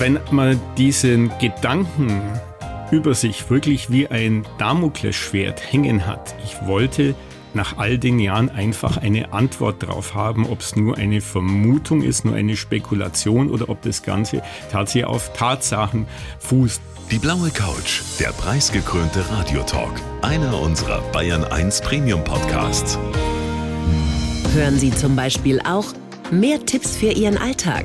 Wenn man diesen Gedanken über sich wirklich wie ein Damoklesschwert hängen hat, ich wollte nach all den Jahren einfach eine Antwort darauf haben, ob es nur eine Vermutung ist, nur eine Spekulation oder ob das Ganze tatsächlich auf Tatsachen fußt. Die blaue Couch, der preisgekrönte Radiotalk, einer unserer Bayern 1 Premium Podcasts. Hören Sie zum Beispiel auch mehr Tipps für Ihren Alltag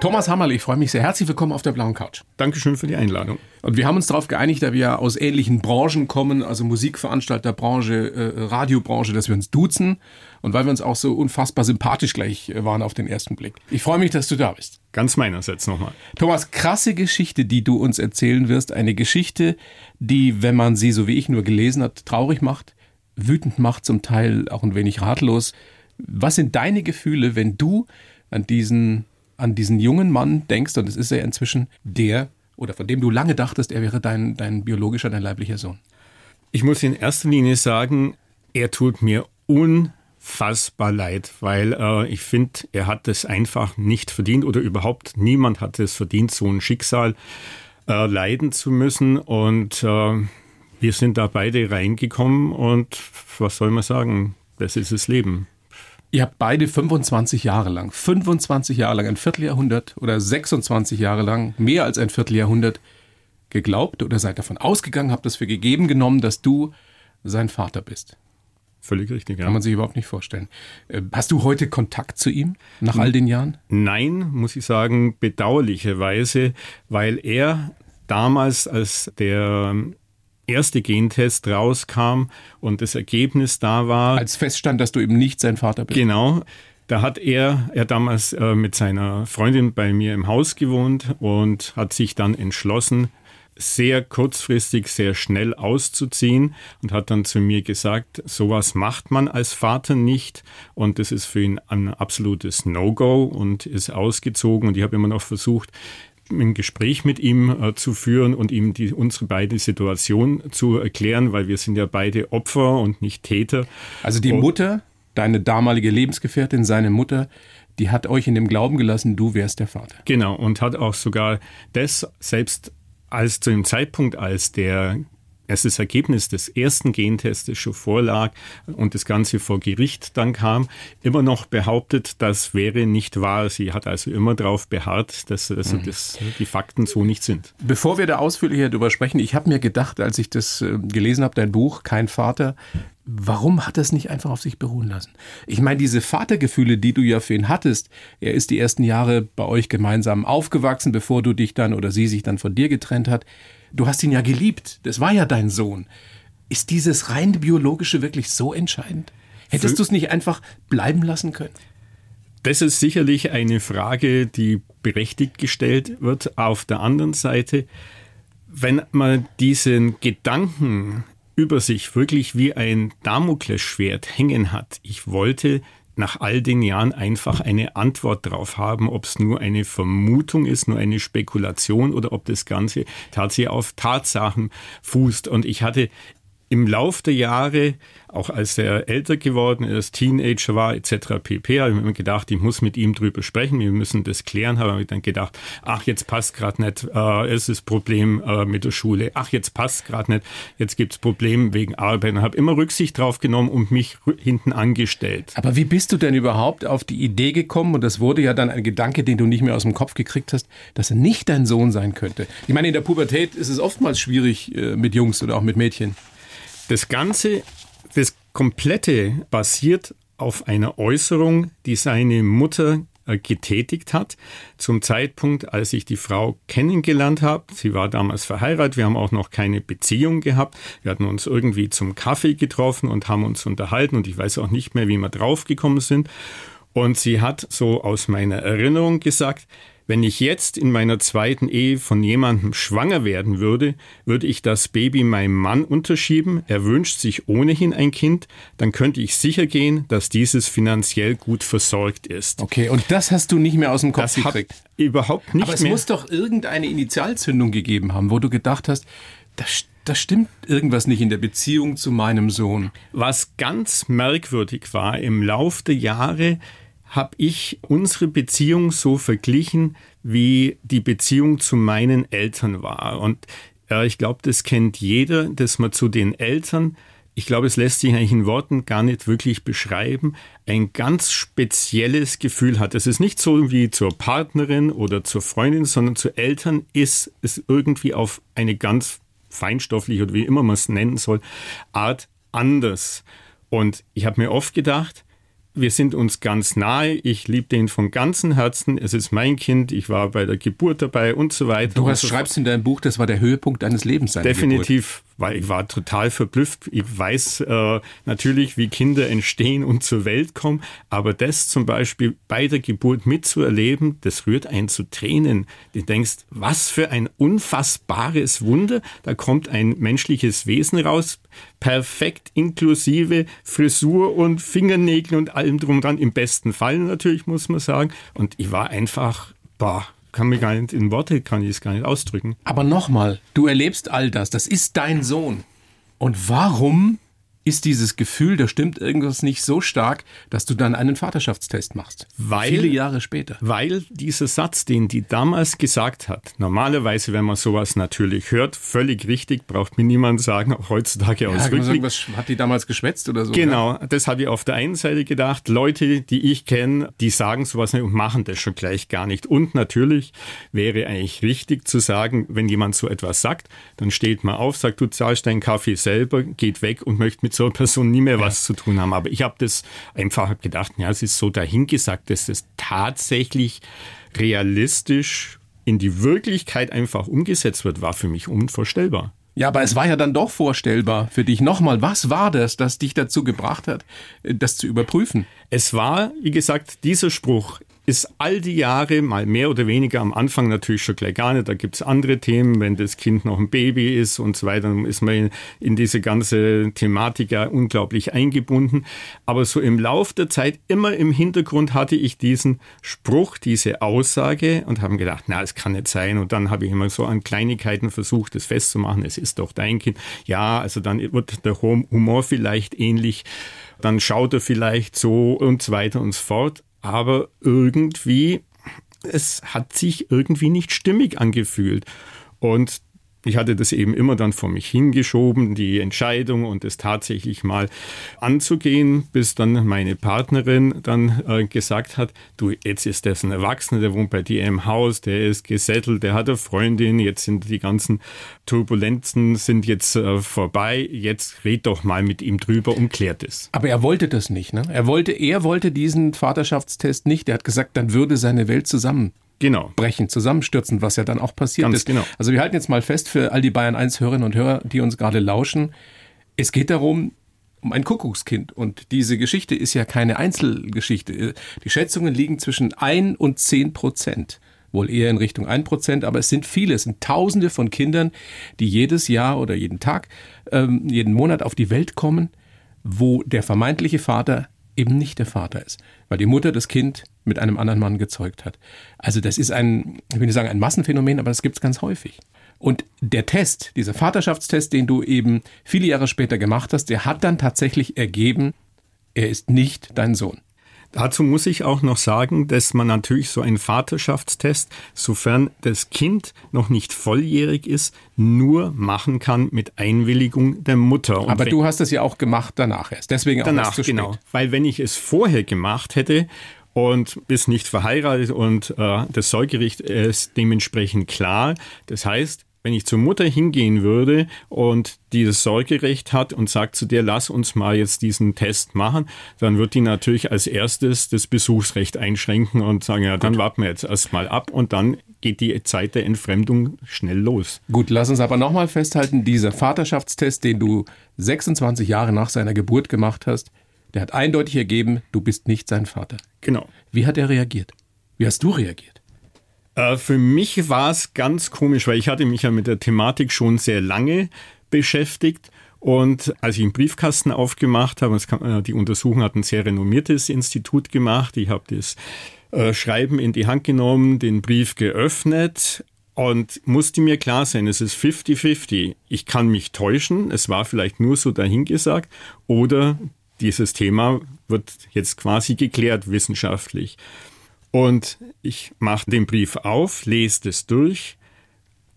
Thomas Hammerl, ich freue mich sehr. Herzlich willkommen auf der blauen Couch. Dankeschön für die Einladung. Und wir haben uns darauf geeinigt, da wir aus ähnlichen Branchen kommen, also Musikveranstalterbranche, äh, Radiobranche, dass wir uns duzen und weil wir uns auch so unfassbar sympathisch gleich äh, waren auf den ersten Blick. Ich freue mich, dass du da bist. Ganz meinerseits nochmal. Thomas, krasse Geschichte, die du uns erzählen wirst. Eine Geschichte, die, wenn man sie so wie ich nur gelesen hat, traurig macht, wütend macht, zum Teil auch ein wenig ratlos. Was sind deine Gefühle, wenn du an diesen, an diesen jungen Mann denkst, und es ist ja inzwischen der, oder von dem du lange dachtest, er wäre dein, dein biologischer, dein leiblicher Sohn? Ich muss in erster Linie sagen, er tut mir unfassbar leid, weil äh, ich finde, er hat es einfach nicht verdient oder überhaupt niemand hat es verdient, so ein Schicksal äh, leiden zu müssen. Und äh, wir sind da beide reingekommen und was soll man sagen, das ist das Leben. Ihr habt beide 25 Jahre lang, 25 Jahre lang, ein Vierteljahrhundert oder 26 Jahre lang, mehr als ein Vierteljahrhundert geglaubt oder seid davon ausgegangen, habt es für gegeben genommen, dass du sein Vater bist. Völlig richtig, ja. Kann man sich überhaupt nicht vorstellen. Äh, hast du heute Kontakt zu ihm nach all den Jahren? Nein, muss ich sagen, bedauerlicherweise, weil er damals, als der erste Gentest rauskam und das Ergebnis da war. Als feststand, dass du eben nicht sein Vater bist. Genau. Da hat er, er damals äh, mit seiner Freundin bei mir im Haus gewohnt und hat sich dann entschlossen, sehr kurzfristig, sehr schnell auszuziehen und hat dann zu mir gesagt, sowas macht man als Vater nicht und das ist für ihn ein absolutes No-Go und ist ausgezogen und ich habe immer noch versucht, ein Gespräch mit ihm äh, zu führen und ihm die, unsere beide Situation zu erklären, weil wir sind ja beide Opfer und nicht Täter. Also die und, Mutter, deine damalige Lebensgefährtin, seine Mutter, die hat euch in dem Glauben gelassen, du wärst der Vater. Genau, und hat auch sogar das, selbst als zu dem Zeitpunkt, als der als das Ergebnis des ersten Gentestes schon vorlag und das Ganze vor Gericht dann kam, immer noch behauptet, das wäre nicht wahr. Sie hat also immer darauf beharrt, dass also mhm. das, die Fakten so nicht sind. Bevor wir da ausführlicher darüber sprechen, ich habe mir gedacht, als ich das äh, gelesen habe, dein Buch, Kein Vater, Warum hat er es nicht einfach auf sich beruhen lassen? Ich meine, diese Vatergefühle, die du ja für ihn hattest, er ist die ersten Jahre bei euch gemeinsam aufgewachsen, bevor du dich dann oder sie sich dann von dir getrennt hat. Du hast ihn ja geliebt. Das war ja dein Sohn. Ist dieses rein biologische wirklich so entscheidend? Hättest du es nicht einfach bleiben lassen können? Das ist sicherlich eine Frage, die berechtigt gestellt wird. Auf der anderen Seite, wenn man diesen Gedanken über sich wirklich wie ein Damoklesschwert hängen hat, ich wollte nach all den Jahren einfach eine Antwort darauf haben, ob es nur eine Vermutung ist, nur eine Spekulation oder ob das Ganze tatsächlich auf Tatsachen fußt. Und ich hatte im Lauf der Jahre, auch als er älter geworden ist, Teenager war etc. pp, habe ich mir gedacht, ich muss mit ihm drüber sprechen, wir müssen das klären, habe ich dann gedacht, ach, jetzt passt gerade nicht, äh, es ist Problem äh, mit der Schule, ach, jetzt passt gerade nicht, jetzt gibt es Probleme wegen Arbeit habe immer Rücksicht drauf genommen und mich hinten angestellt. Aber wie bist du denn überhaupt auf die Idee gekommen, und das wurde ja dann ein Gedanke, den du nicht mehr aus dem Kopf gekriegt hast, dass er nicht dein Sohn sein könnte? Ich meine, in der Pubertät ist es oftmals schwierig äh, mit Jungs oder auch mit Mädchen. Das Ganze, das Komplette basiert auf einer Äußerung, die seine Mutter äh, getätigt hat, zum Zeitpunkt, als ich die Frau kennengelernt habe. Sie war damals verheiratet, wir haben auch noch keine Beziehung gehabt. Wir hatten uns irgendwie zum Kaffee getroffen und haben uns unterhalten und ich weiß auch nicht mehr, wie wir draufgekommen sind. Und sie hat so aus meiner Erinnerung gesagt, wenn ich jetzt in meiner zweiten Ehe von jemandem schwanger werden würde, würde ich das Baby meinem Mann unterschieben, er wünscht sich ohnehin ein Kind, dann könnte ich sicher gehen, dass dieses finanziell gut versorgt ist. Okay, und das hast du nicht mehr aus dem Kopf Das gekriegt. überhaupt nicht Aber es mehr. muss doch irgendeine Initialzündung gegeben haben, wo du gedacht hast, das, das stimmt irgendwas nicht in der Beziehung zu meinem Sohn. Was ganz merkwürdig war, im Lauf der Jahre habe ich unsere Beziehung so verglichen, wie die Beziehung zu meinen Eltern war. Und äh, ich glaube, das kennt jeder, dass man zu den Eltern, ich glaube, es lässt sich eigentlich in Worten gar nicht wirklich beschreiben, ein ganz spezielles Gefühl hat. Es ist nicht so wie zur Partnerin oder zur Freundin, sondern zu Eltern ist es irgendwie auf eine ganz feinstoffliche oder wie immer man es nennen soll, Art anders. Und ich habe mir oft gedacht, wir sind uns ganz nahe, ich liebe den von ganzem Herzen, es ist mein Kind, ich war bei der Geburt dabei und so weiter. Du hast, so schreibst in deinem Buch, das war der Höhepunkt deines Lebens. Definitiv, weil ich war total verblüfft. Ich weiß äh, natürlich, wie Kinder entstehen und zur Welt kommen, aber das zum Beispiel bei der Geburt mitzuerleben, das rührt einen zu Tränen. Du denkst, was für ein unfassbares Wunder, da kommt ein menschliches Wesen raus, perfekt inklusive Frisur und Fingernägel und allem drum dran, im besten Fall natürlich, muss man sagen. Und ich war einfach, boah, kann mir gar nicht in Worte, kann ich es gar nicht ausdrücken. Aber nochmal, du erlebst all das, das ist dein Sohn. Und warum ist dieses Gefühl, da stimmt irgendwas nicht so stark, dass du dann einen Vaterschaftstest machst? Weil- Viele Jahre später. Weil dieser Satz, den die damals gesagt hat, normalerweise, wenn man sowas natürlich hört, völlig richtig, braucht mir niemand sagen, auch heutzutage Ja, Rückblick. was hat die damals geschwätzt oder so? Genau, das habe ich auf der einen Seite gedacht. Leute, die ich kenne, die sagen sowas nicht und machen das schon gleich gar nicht. Und natürlich wäre eigentlich richtig zu sagen, wenn jemand so etwas sagt, dann steht man auf, sagt, du zahlst deinen Kaffee selber, geht weg und möchte mit so einer Person nie mehr was zu tun haben. Aber ich habe das einfach gedacht, ja, es ist so dahingesagt, dass das tatsächlich realistisch in die Wirklichkeit einfach umgesetzt wird, war für mich unvorstellbar. Ja, aber es war ja dann doch vorstellbar für dich. Nochmal, was war das, das dich dazu gebracht hat, das zu überprüfen? Es war, wie gesagt, dieser Spruch ist all die Jahre mal mehr oder weniger am Anfang natürlich schon gleich gar nicht. Da gibt's andere Themen, wenn das Kind noch ein Baby ist und so weiter, dann ist man in, in diese ganze Thematik ja unglaublich eingebunden. Aber so im Lauf der Zeit immer im Hintergrund hatte ich diesen Spruch, diese Aussage und haben gedacht, na, es kann nicht sein. Und dann habe ich immer so an Kleinigkeiten versucht, das festzumachen. Es ist doch dein Kind. Ja, also dann wird der Humor vielleicht ähnlich. Dann schaut er vielleicht so und so weiter und so fort aber irgendwie, es hat sich irgendwie nicht stimmig angefühlt. Und ich hatte das eben immer dann vor mich hingeschoben, die Entscheidung und es tatsächlich mal anzugehen, bis dann meine Partnerin dann äh, gesagt hat, du, jetzt ist das ein Erwachsener, der wohnt bei dir im Haus, der ist gesettelt, der hat eine Freundin, jetzt sind die ganzen Turbulenzen sind jetzt äh, vorbei, jetzt red doch mal mit ihm drüber und klärt es. Aber er wollte das nicht, ne? Er wollte, er wollte diesen Vaterschaftstest nicht. Er hat gesagt, dann würde seine Welt zusammen Genau. brechen, zusammenstürzen, was ja dann auch passiert Ganz ist. genau. Also wir halten jetzt mal fest für all die Bayern 1 Hörerinnen und Hörer, die uns gerade lauschen. Es geht darum, um ein Kuckuckskind. Und diese Geschichte ist ja keine Einzelgeschichte. Die Schätzungen liegen zwischen 1 und 10 Prozent. Wohl eher in Richtung 1 Prozent, aber es sind viele, es sind Tausende von Kindern, die jedes Jahr oder jeden Tag, ähm, jeden Monat auf die Welt kommen, wo der vermeintliche Vater eben nicht der Vater ist, weil die Mutter das Kind mit einem anderen Mann gezeugt hat. Also das ist ein, ich will nicht sagen ein Massenphänomen, aber das gibt es ganz häufig. Und der Test, dieser Vaterschaftstest, den du eben viele Jahre später gemacht hast, der hat dann tatsächlich ergeben, er ist nicht dein Sohn. Dazu muss ich auch noch sagen, dass man natürlich so einen Vaterschaftstest, sofern das Kind noch nicht volljährig ist, nur machen kann mit Einwilligung der Mutter. Und Aber du hast es ja auch gemacht danach erst. Deswegen auch danach, erst zu spät. genau. Weil wenn ich es vorher gemacht hätte und ist nicht verheiratet und äh, das Sorgerecht ist dementsprechend klar, das heißt, wenn ich zur Mutter hingehen würde und dieses Sorgerecht hat und sagt zu dir, lass uns mal jetzt diesen Test machen, dann wird die natürlich als erstes das Besuchsrecht einschränken und sagen, ja, dann warten wir jetzt erstmal ab und dann geht die Zeit der Entfremdung schnell los. Gut, lass uns aber nochmal festhalten, dieser Vaterschaftstest, den du 26 Jahre nach seiner Geburt gemacht hast, der hat eindeutig ergeben, du bist nicht sein Vater. Genau. Wie hat er reagiert? Wie hast du reagiert? Äh, für mich war es ganz komisch, weil ich hatte mich ja mit der Thematik schon sehr lange beschäftigt. Und als ich einen Briefkasten aufgemacht habe, kann, die Untersuchung hat ein sehr renommiertes Institut gemacht. Ich habe das äh, Schreiben in die Hand genommen, den Brief geöffnet und musste mir klar sein, es ist 50-50. Ich kann mich täuschen, es war vielleicht nur so dahingesagt, oder dieses Thema wird jetzt quasi geklärt wissenschaftlich. Und ich mache den Brief auf, lese das durch.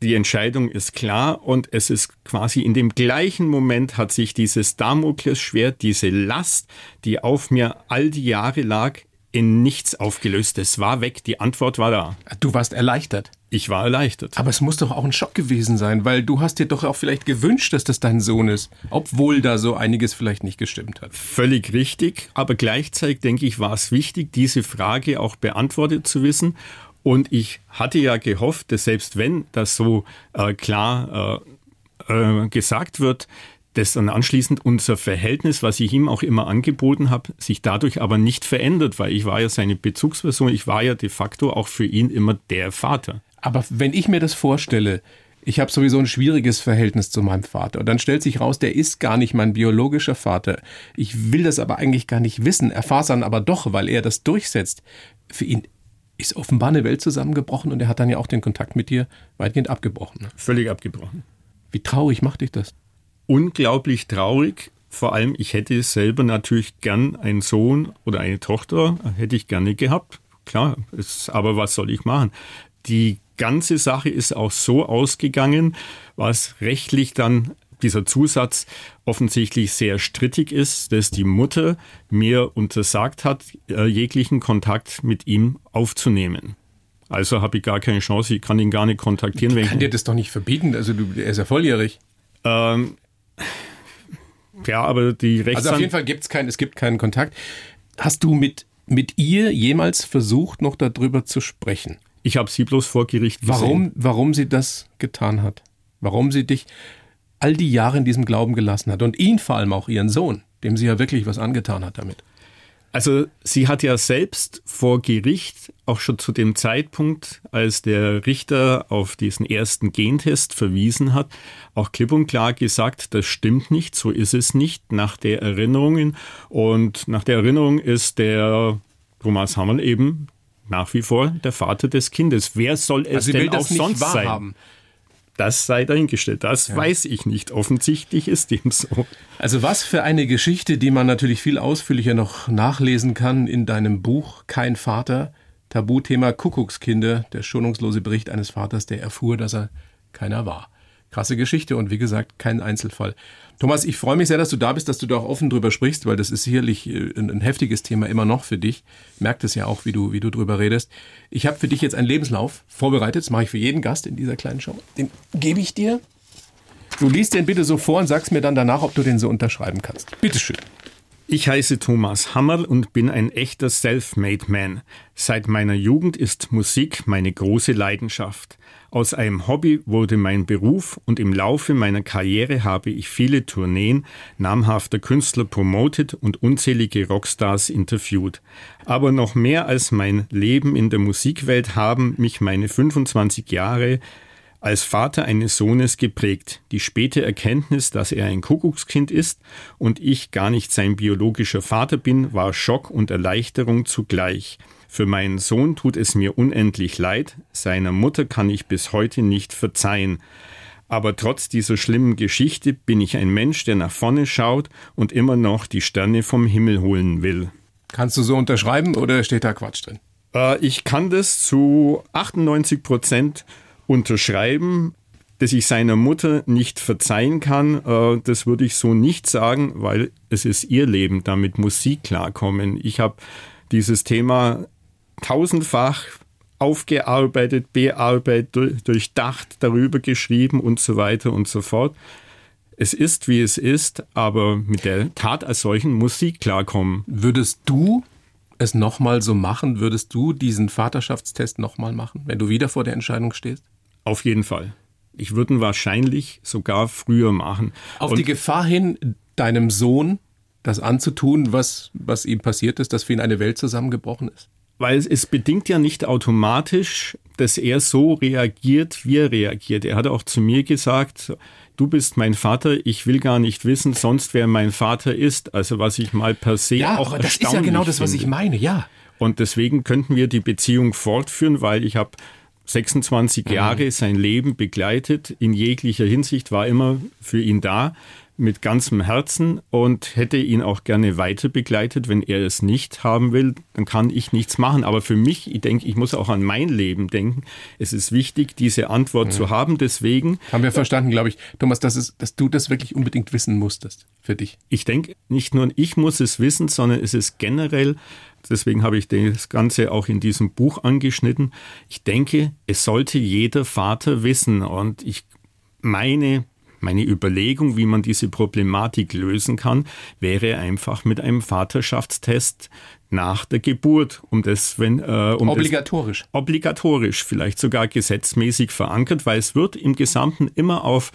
Die Entscheidung ist klar und es ist quasi in dem gleichen Moment hat sich dieses Damoklesschwert, diese Last, die auf mir all die Jahre lag, in nichts aufgelöst. Es war weg, die Antwort war da. Du warst erleichtert. Ich war erleichtert. Aber es muss doch auch ein Schock gewesen sein, weil du hast dir doch auch vielleicht gewünscht, dass das dein Sohn ist, obwohl da so einiges vielleicht nicht gestimmt hat. Völlig richtig, aber gleichzeitig denke ich, war es wichtig, diese Frage auch beantwortet zu wissen. Und ich hatte ja gehofft, dass selbst wenn das so äh, klar äh, äh, gesagt wird, dass dann anschließend unser Verhältnis, was ich ihm auch immer angeboten habe, sich dadurch aber nicht verändert, weil ich war ja seine Bezugsperson, ich war ja de facto auch für ihn immer der Vater. Aber wenn ich mir das vorstelle, ich habe sowieso ein schwieriges Verhältnis zu meinem Vater. Und dann stellt sich raus, der ist gar nicht mein biologischer Vater. Ich will das aber eigentlich gar nicht wissen, erfahre es dann aber doch, weil er das durchsetzt. Für ihn ist offenbar eine Welt zusammengebrochen und er hat dann ja auch den Kontakt mit dir weitgehend abgebrochen. Völlig abgebrochen. Wie traurig macht dich das? unglaublich traurig. Vor allem, ich hätte selber natürlich gern einen Sohn oder eine Tochter, hätte ich gerne gehabt. Klar, ist, aber was soll ich machen? Die ganze Sache ist auch so ausgegangen, was rechtlich dann dieser Zusatz offensichtlich sehr strittig ist, dass die Mutter mir untersagt hat, äh, jeglichen Kontakt mit ihm aufzunehmen. Also habe ich gar keine Chance, ich kann ihn gar nicht kontaktieren. Ich kann dir das doch nicht verbieten, also du, er ist ja volljährig. Ähm, ja, aber die Rechtsan Also auf jeden Fall kein, es gibt keinen Kontakt. Hast du mit, mit ihr jemals versucht, noch darüber zu sprechen? Ich habe sie bloß vor Gericht gesehen. Warum, warum sie das getan hat? Warum sie dich all die Jahre in diesem Glauben gelassen hat und ihn vor allem auch ihren Sohn, dem sie ja wirklich was angetan hat damit? Also sie hat ja selbst vor Gericht, auch schon zu dem Zeitpunkt, als der Richter auf diesen ersten Gentest verwiesen hat, auch klipp und klar gesagt, das stimmt nicht, so ist es nicht nach der Erinnerung. Und nach der Erinnerung ist der Thomas Hammerl eben nach wie vor der Vater des Kindes. Wer soll es also denn auch sonst sein? Haben. Das sei dahingestellt. Das ja. weiß ich nicht. Offensichtlich ist dem so. Also was für eine Geschichte, die man natürlich viel ausführlicher noch nachlesen kann in deinem Buch Kein Vater. Tabuthema Kuckuckskinder, der schonungslose Bericht eines Vaters, der erfuhr, dass er keiner war. Krasse Geschichte und wie gesagt, kein Einzelfall. Thomas, ich freue mich sehr, dass du da bist, dass du da auch offen drüber sprichst, weil das ist sicherlich äh, ein, ein heftiges Thema immer noch für dich. Merkt es ja auch, wie du, wie du drüber redest. Ich habe für dich jetzt einen Lebenslauf vorbereitet. Das mache ich für jeden Gast in dieser kleinen Show. Den gebe ich dir. Du liest den bitte so vor und sagst mir dann danach, ob du den so unterschreiben kannst. Bitteschön. Ich heiße Thomas Hammerl und bin ein echter Self-Made Man. Seit meiner Jugend ist Musik meine große Leidenschaft. Aus einem Hobby wurde mein Beruf und im Laufe meiner Karriere habe ich viele Tourneen namhafter Künstler promotet und unzählige Rockstars interviewt. Aber noch mehr als mein Leben in der Musikwelt haben mich meine 25 Jahre als Vater eines Sohnes geprägt. Die späte Erkenntnis, dass er ein Kuckuckskind ist und ich gar nicht sein biologischer Vater bin, war Schock und Erleichterung zugleich. Für meinen Sohn tut es mir unendlich leid, seiner Mutter kann ich bis heute nicht verzeihen. Aber trotz dieser schlimmen Geschichte bin ich ein Mensch, der nach vorne schaut und immer noch die Sterne vom Himmel holen will. Kannst du so unterschreiben oder steht da Quatsch drin? Äh, ich kann das zu 98 Prozent unterschreiben. Dass ich seiner Mutter nicht verzeihen kann, äh, das würde ich so nicht sagen, weil es ist ihr Leben, damit muss sie klarkommen. Ich habe dieses Thema tausendfach aufgearbeitet, bearbeitet, durchdacht, darüber geschrieben und so weiter und so fort. Es ist, wie es ist, aber mit der Tat als solchen muss sie klarkommen. Würdest du es nochmal so machen? Würdest du diesen Vaterschaftstest nochmal machen, wenn du wieder vor der Entscheidung stehst? Auf jeden Fall. Ich würde ihn wahrscheinlich sogar früher machen. Auf und die Gefahr hin, deinem Sohn das anzutun, was, was ihm passiert ist, dass für ihn eine Welt zusammengebrochen ist? Weil es bedingt ja nicht automatisch, dass er so reagiert, wie er reagiert. Er hat auch zu mir gesagt, du bist mein Vater, ich will gar nicht wissen, sonst wer mein Vater ist. Also was ich mal per se Ja, auch aber das ist ja genau das, was finde. ich meine, ja. Und deswegen könnten wir die Beziehung fortführen, weil ich habe 26 Jahre sein Leben begleitet, in jeglicher Hinsicht war immer für ihn da, mit ganzem Herzen und hätte ihn auch gerne weiter begleitet. Wenn er es nicht haben will, dann kann ich nichts machen. Aber für mich, ich denke, ich muss auch an mein Leben denken. Es ist wichtig, diese Antwort zu haben. Deswegen Haben wir verstanden, glaube ich, Thomas, dass, es, dass du das wirklich unbedingt wissen musstest für dich. ich denke, nicht nur ich muss es wissen, sondern es ist generell, deswegen habe ich das Ganze auch in diesem Buch angeschnitten, ich denke, es sollte jeder Vater wissen. Und ich meine, meine Überlegung, wie man diese Problematik lösen kann, wäre einfach mit einem Vaterschaftstest nach der Geburt, um das, wenn äh, um das, Obligatorisch. obligatorisch, vielleicht sogar gesetzmäßig verankert, weil es wird im Gesamten immer auf,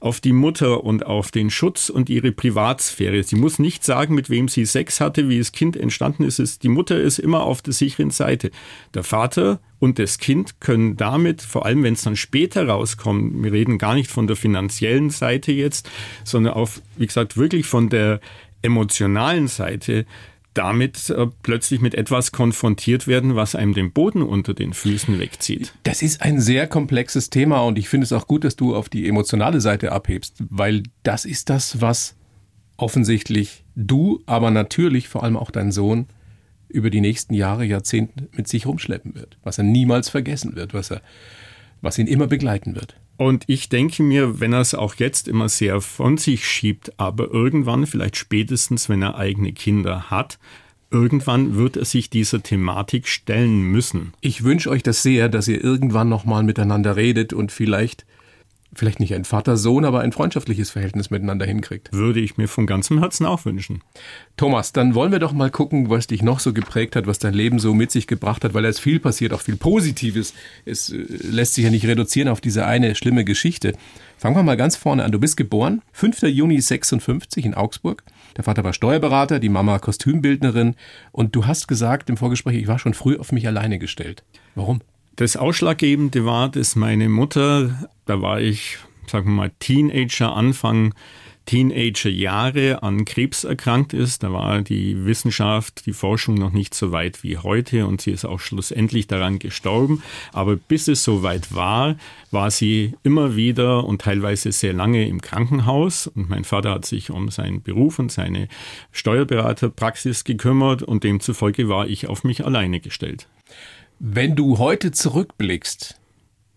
auf die Mutter und auf den Schutz und ihre Privatsphäre. Sie muss nicht sagen, mit wem sie Sex hatte, wie das Kind entstanden ist. Es, die Mutter ist immer auf der sicheren Seite. Der Vater und das Kind können damit, vor allem wenn es dann später rauskommt, wir reden gar nicht von der finanziellen Seite jetzt, sondern auf, wie gesagt, wirklich von der emotionalen Seite, damit äh, plötzlich mit etwas konfrontiert werden, was einem den Boden unter den Füßen wegzieht. Das ist ein sehr komplexes Thema und ich finde es auch gut, dass du auf die emotionale Seite abhebst, weil das ist das, was offensichtlich du, aber natürlich vor allem auch dein Sohn über die nächsten Jahre, Jahrzehnte mit sich rumschleppen wird, was er niemals vergessen wird, was er, was ihn immer begleiten wird. Und ich denke mir, wenn er es auch jetzt immer sehr von sich schiebt, aber irgendwann, vielleicht spätestens, wenn er eigene Kinder hat, irgendwann wird er sich dieser Thematik stellen müssen. Ich wünsche euch das sehr, dass ihr irgendwann nochmal miteinander redet und vielleicht, vielleicht nicht ein Vater-Sohn, aber ein freundschaftliches Verhältnis miteinander hinkriegt. Würde ich mir von ganzem Herzen auch wünschen. Thomas, dann wollen wir doch mal gucken, was dich noch so geprägt hat, was dein Leben so mit sich gebracht hat, weil da ist viel passiert, auch viel Positives. Es äh, lässt sich ja nicht reduzieren auf diese eine schlimme Geschichte. Fangen wir mal ganz vorne an. Du bist geboren, 5. Juni 56 in Augsburg. Der Vater war Steuerberater, die Mama Kostümbildnerin. Und du hast gesagt im Vorgespräch, ich war schon früh auf mich alleine gestellt. Warum? Das Ausschlaggebende war, dass meine Mutter, da war ich, sagen wir mal, Teenager, Anfang Teenagerjahre an Krebs erkrankt ist. Da war die Wissenschaft, die Forschung noch nicht so weit wie heute und sie ist auch schlussendlich daran gestorben. Aber bis es so weit war, war sie immer wieder und teilweise sehr lange im Krankenhaus. Und mein Vater hat sich um seinen Beruf und seine Steuerberaterpraxis gekümmert und demzufolge war ich auf mich alleine gestellt. Wenn du heute zurückblickst,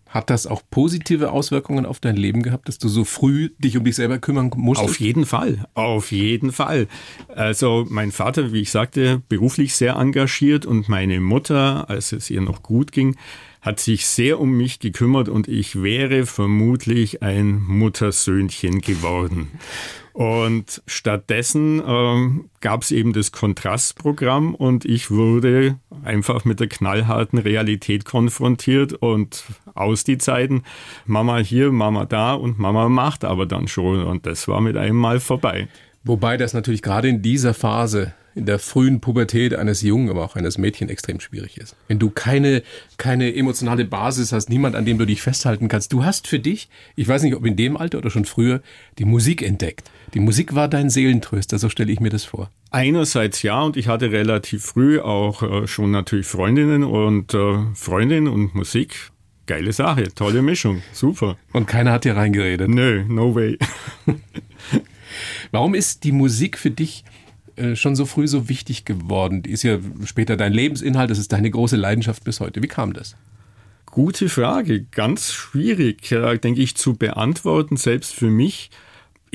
hat das auch positive Auswirkungen auf dein Leben gehabt, dass du so früh dich um dich selber kümmern musstest? Auf jeden Fall, auf jeden Fall. Also mein Vater, wie ich sagte, beruflich sehr engagiert und meine Mutter, als es ihr noch gut ging, hat sich sehr um mich gekümmert und ich wäre vermutlich ein Muttersöhnchen geworden. Und stattdessen ähm, gab es eben das Kontrastprogramm und ich wurde einfach mit der knallharten Realität konfrontiert und aus die Zeiten, Mama hier, Mama da und Mama macht aber dann schon und das war mit einem Mal vorbei. Wobei das natürlich gerade in dieser Phase, in der frühen Pubertät eines Jungen, aber auch eines Mädchen extrem schwierig ist. Wenn du keine, keine emotionale Basis hast, niemand, an dem du dich festhalten kannst. Du hast für dich, ich weiß nicht, ob in dem Alter oder schon früher, die Musik entdeckt. Die Musik war dein Seelentröster, so stelle ich mir das vor. Einerseits ja, und ich hatte relativ früh auch äh, schon natürlich Freundinnen und äh, Freundin und Musik. Geile Sache, tolle Mischung, super. Und keiner hat dir reingeredet. Nö, no way. Warum ist die Musik für dich äh, schon so früh so wichtig geworden? Die ist ja später dein Lebensinhalt, das ist deine große Leidenschaft bis heute. Wie kam das? Gute Frage, ganz schwierig, äh, denke ich, zu beantworten, selbst für mich.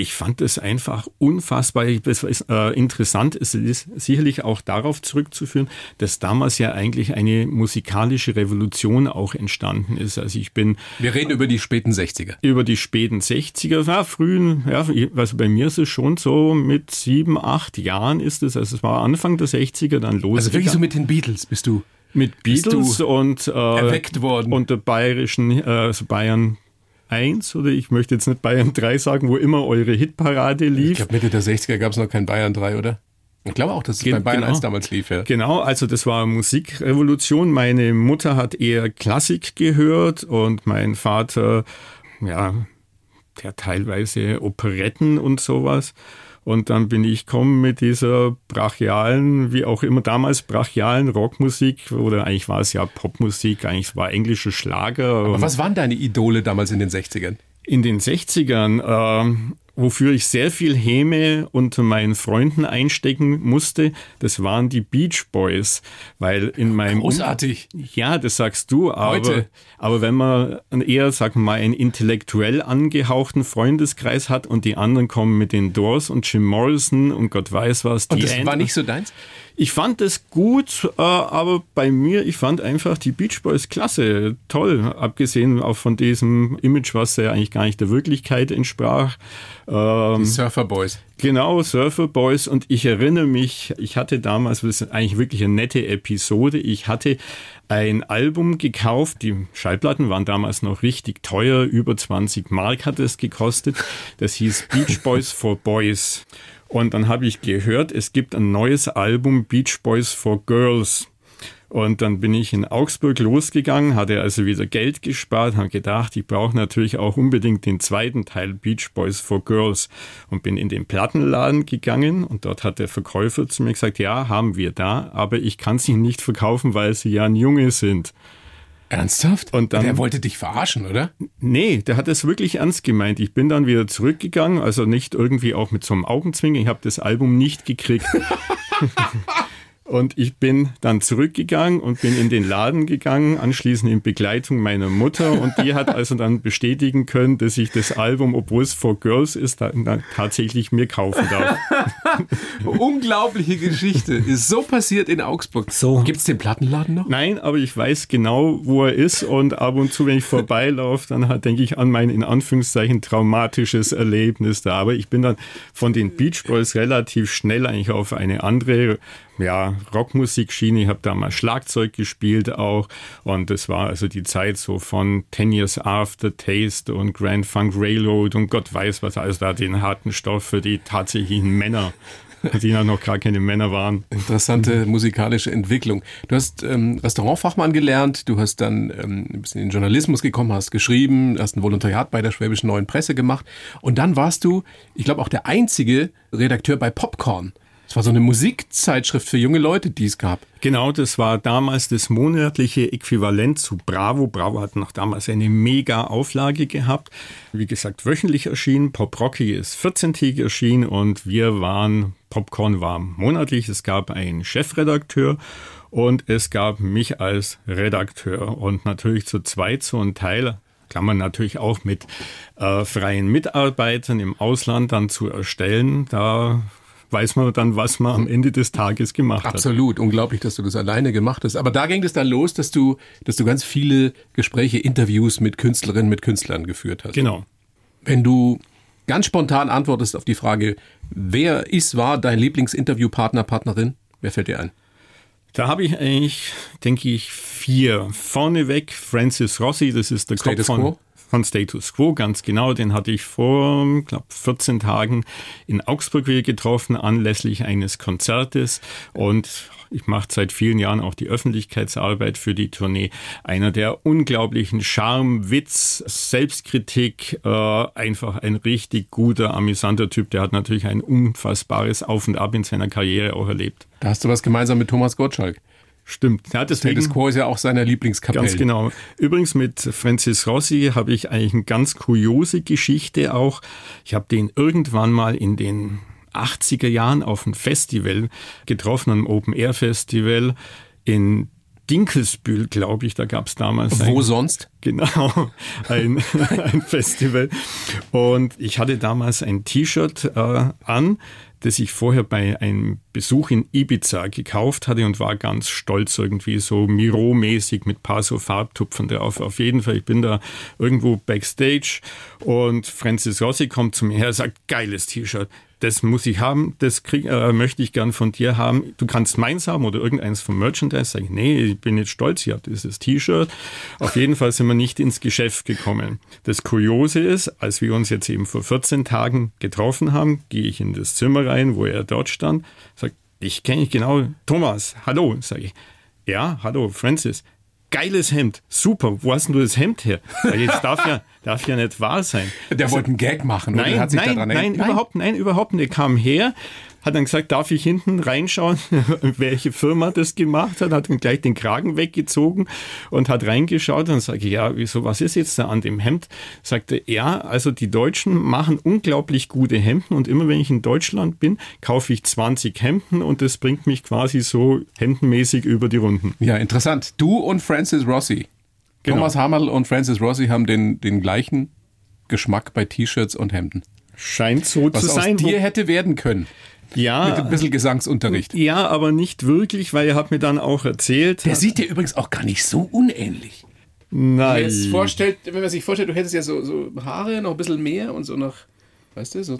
Ich fand es einfach unfassbar es ist, äh, interessant. Es ist sicherlich auch darauf zurückzuführen, dass damals ja eigentlich eine musikalische Revolution auch entstanden ist. Also ich bin Wir reden über die späten 60er. über die späten 60er, ja, frühen, ja, also bei mir ist es schon so mit sieben, acht Jahren ist es, also es war Anfang der 60er dann los. Also wirklich so mit den Beatles bist du mit Beatles und äh, erweckt worden. und der bayerischen, äh, also Bayern 1 oder ich möchte jetzt nicht Bayern 3 sagen, wo immer eure Hitparade Ich lief. glaube, Mitte der 60er gab es noch kein Bayern 3, oder? Ich glaube auch, dass es Ge- bei Bayern genau. 1 damals lief. Ja. Genau, also das war Musikrevolution. Meine Mutter hat eher Klassik gehört und mein Vater, ja, der teilweise Operetten und sowas. Und dann bin ich gekommen mit dieser brachialen, wie auch immer damals, brachialen Rockmusik, oder eigentlich war es ja Popmusik, eigentlich war englischer Schlager. Aber was waren deine Idole damals in den 60ern? In den 60ern, ähm, wofür ich sehr viel Häme unter meinen Freunden einstecken musste, das waren die Beach Boys, weil in meinem Großartig. ja, das sagst du, aber, Heute. aber wenn man eher, sagen wir mal, einen intellektuell angehauchten Freundeskreis hat und die anderen kommen mit den Doors und Jim Morrison und Gott weiß was, die Und das Ant- war nicht so deins? Ich fand es gut, äh, aber bei mir, ich fand einfach die Beach Boys klasse, toll, abgesehen auch von diesem Image, was ja eigentlich gar nicht der Wirklichkeit entsprach. Die Surfer Boys. Genau, Surfer Boys. Und ich erinnere mich, ich hatte damals, das ist eigentlich wirklich eine nette Episode, ich hatte ein Album gekauft, die Schallplatten waren damals noch richtig teuer, über 20 Mark hat es gekostet. Das hieß Beach Boys for Boys. Und dann habe ich gehört, es gibt ein neues Album Beach Boys for Girls. Und dann bin ich in Augsburg losgegangen, hatte also wieder Geld gespart, habe gedacht, ich brauche natürlich auch unbedingt den zweiten Teil Beach Boys for Girls und bin in den Plattenladen gegangen und dort hat der Verkäufer zu mir gesagt, ja, haben wir da, aber ich kann sie nicht verkaufen, weil sie ja ein Junge sind. Ernsthaft? Und dann- Der wollte dich verarschen, oder? Nee, der hat es wirklich ernst gemeint. Ich bin dann wieder zurückgegangen, also nicht irgendwie auch mit so einem Augenzwinger. Ich habe das Album nicht gekriegt. Und ich bin dann zurückgegangen und bin in den Laden gegangen, anschließend in Begleitung meiner Mutter. Und die hat also dann bestätigen können, dass ich das Album, obwohl es for Girls ist, dann, dann tatsächlich mir kaufen darf. Unglaubliche Geschichte. Ist so passiert in Augsburg. So. Gibt es den Plattenladen noch? Nein, aber ich weiß genau, wo er ist. Und ab und zu, wenn ich vorbeilaufe, dann halt denke ich an mein in Anführungszeichen traumatisches Erlebnis da. Aber ich bin dann von den Beach Boys relativ schnell eigentlich auf eine andere ja, Rockmusikschiene. Ich habe damals Schlagzeug gespielt auch. Und das war also die Zeit so von Ten Years After Taste und Grand Funk Railroad und Gott weiß was. Also da den harten Stoff für die tatsächlichen Männer, die ja noch gar keine Männer waren. Interessante musikalische Entwicklung. Du hast ähm, Restaurantfachmann gelernt, du hast dann ähm, ein bisschen in den Journalismus gekommen, hast geschrieben, hast ein Volontariat bei der Schwäbischen Neuen Presse gemacht und dann warst du, ich glaube auch der einzige Redakteur bei Popcorn. Das war so eine Musikzeitschrift für junge Leute, die es gab. Genau, das war damals das monatliche Äquivalent zu Bravo. Bravo hat noch damals eine mega Auflage gehabt. Wie gesagt, wöchentlich erschienen. Pop Rocky ist 14-tägig erschienen und wir waren, Popcorn war monatlich. Es gab einen Chefredakteur und es gab mich als Redakteur und natürlich zu zweit so ein Teil Klammern natürlich auch mit äh, freien Mitarbeitern im Ausland dann zu erstellen. Da weiß man dann, was man am Ende des Tages gemacht hat. Absolut, unglaublich, dass du das alleine gemacht hast. Aber da ging es dann los, dass du, dass du ganz viele Gespräche, Interviews mit Künstlerinnen, mit Künstlern geführt hast. Genau. Wenn du ganz spontan antwortest auf die Frage, wer ist, war dein Lieblingsinterviewpartner, Partnerin, wer fällt dir ein? Da habe ich eigentlich, denke ich, vier. Vorneweg Francis Rossi, das ist der Status Kopf von, Quo? Von Status Quo, ganz genau. Den hatte ich vor, glaube 14 Tagen in Augsburg wieder getroffen, anlässlich eines Konzertes. Und ich mache seit vielen Jahren auch die Öffentlichkeitsarbeit für die Tournee. Einer der unglaublichen Charme, Witz, Selbstkritik, äh, einfach ein richtig guter, amüsanter Typ. Der hat natürlich ein unfassbares Auf und Ab in seiner Karriere auch erlebt. Da hast du was gemeinsam mit Thomas Gottschalk. Stimmt. Ja, deswegen, Status Quo ist ja auch seiner Lieblingskapelle. Ganz genau. Übrigens mit Francis Rossi habe ich eigentlich eine ganz kuriose Geschichte auch. Ich habe den irgendwann mal in den 80er Jahren auf einem Festival getroffen, einem Open-Air-Festival in Dinkelsbühl, glaube ich, da gab es damals. Wo ein- sonst? Genau, ein, ein Festival. Und ich hatte damals ein T-Shirt äh, an, das ich vorher bei einem Besuch in Ibiza gekauft hatte und war ganz stolz irgendwie so Miro-mäßig mit paar so Farbtupfen drauf. Auf jeden Fall, ich bin da irgendwo backstage und Francis Rossi kommt zu mir her sagt, geiles T-Shirt. Das muss ich haben, das krieg, äh, möchte ich gern von dir haben. Du kannst meins haben oder irgendeins vom Merchandise. Sag ich, nee, ich bin jetzt stolz, ich habe dieses T-Shirt. Auf jeden Fall sind wir nicht ins Geschäft gekommen. Das Kuriose ist, als wir uns jetzt eben vor 14 Tagen getroffen haben, gehe ich in das Zimmer rein, wo er dort stand, sagt, ich kenne dich genau. Thomas, hallo, sage ich. Ja, hallo, Francis. Geiles Hemd, super. Wo hast denn du das Hemd her? Ich, Jetzt darf ja, darf ja nicht wahr sein. Der wollte einen Gag machen Nein, oder hat sich nein, daran nein, überhaupt, nein, überhaupt nicht. Er kam her, hat dann gesagt, darf ich hinten reinschauen, welche Firma das gemacht hat, hat dann gleich den Kragen weggezogen und hat reingeschaut und sage, ja, wieso, was ist jetzt da an dem Hemd? Sagte, ja, also die Deutschen machen unglaublich gute Hemden und immer wenn ich in Deutschland bin, kaufe ich 20 Hemden und das bringt mich quasi so hemdenmäßig über die Runden. Ja, interessant. Du und Francis Rossi. Genau. Thomas Hammerl und Francis Rossi haben den, den gleichen Geschmack bei T-Shirts und Hemden. Scheint so Was zu aus sein. dir hätte werden können. Ja, Mit ein bisschen Gesangsunterricht. ja, aber nicht wirklich, weil er hat mir dann auch erzählt. Der sieht dir übrigens auch gar nicht so unähnlich. Nein. Jetzt vorstellt, wenn man sich vorstellt, du hättest ja so, so Haare, noch ein bisschen mehr und so noch, weißt du, so.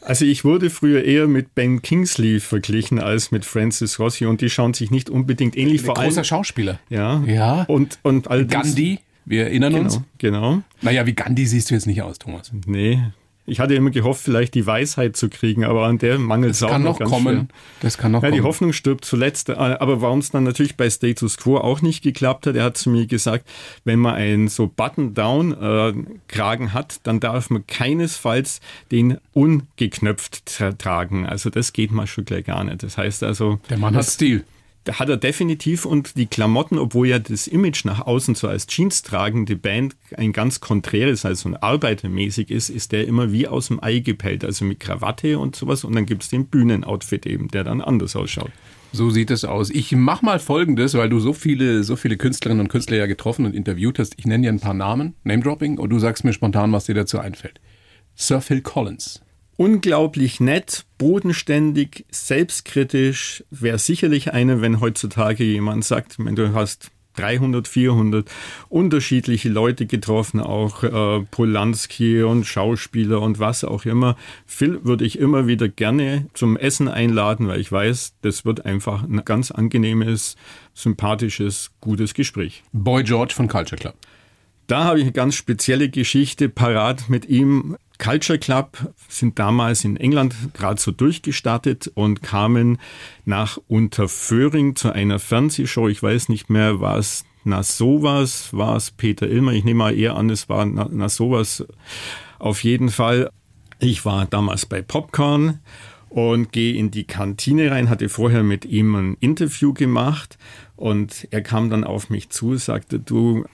Also ich wurde früher eher mit Ben Kingsley verglichen als mit Francis Rossi und die schauen sich nicht unbedingt ähnlich vor allem. Großer Schauspieler. Ja. Ja. Und, und all das- Gandhi, wir erinnern uns. Genau, genau. Naja, wie Gandhi siehst du jetzt nicht aus, Thomas. Nee. Ich hatte immer gehofft, vielleicht die Weisheit zu kriegen, aber an der mangelt es auch Kann noch noch ganz kommen. schwer. Das kann noch Ja, die kommen. Hoffnung stirbt zuletzt. Äh, Aber warum es dann natürlich bei Status Quo auch nicht geklappt hat, er hat zu mir gesagt, wenn man einen so Button-Down-Kragen hat, dann darf man keinesfalls den ungeknöpft tra- tragen. Also das geht mal schon gleich gar nicht. Das heißt also, Der Mann hat Stil. Da hat er definitiv und die Klamotten, obwohl ja das Image nach außen so als Jeans tragende Band ein ganz konträres, also ein arbeitermäßig ist, ist der immer wie aus dem Ei gepellt, also mit Krawatte und sowas und dann gibt's den Bühnenoutfit eben, der dann anders ausschaut. So sieht es aus. Ich mach mal folgendes, weil du so viele, so viele Künstlerinnen und Künstler ja getroffen und interviewt hast. Ich nenne dir ein paar Namen, Name-Dropping, und du sagst mir spontan, was dir dazu einfällt. Sir Phil Collins. Unglaublich nett, bodenständig, selbstkritisch, wäre sicherlich eine, wenn heutzutage jemand sagt, wenn du hast 300, 400 unterschiedliche Leute getroffen, auch äh, Polanski und Schauspieler und was auch immer. Phil würde ich immer wieder gerne zum Essen einladen, weil ich weiß, das wird einfach ein ganz angenehmes, sympathisches, gutes Gespräch. Boy George von Culture Club. Da habe ich eine ganz spezielle Geschichte parat mit ihm. Culture Club sind damals in England gerade so durchgestartet und kamen nach Unterföhring zu einer Fernsehshow. Ich weiß nicht mehr, war es na sowas, war es Peter Ilmer. Ich nehme mal eher an, es war na, na sowas. Auf jeden Fall. Ich war damals bei Popcorn und gehe in die Kantine rein, hatte vorher mit ihm ein Interview gemacht und er kam dann auf mich zu, sagte, du,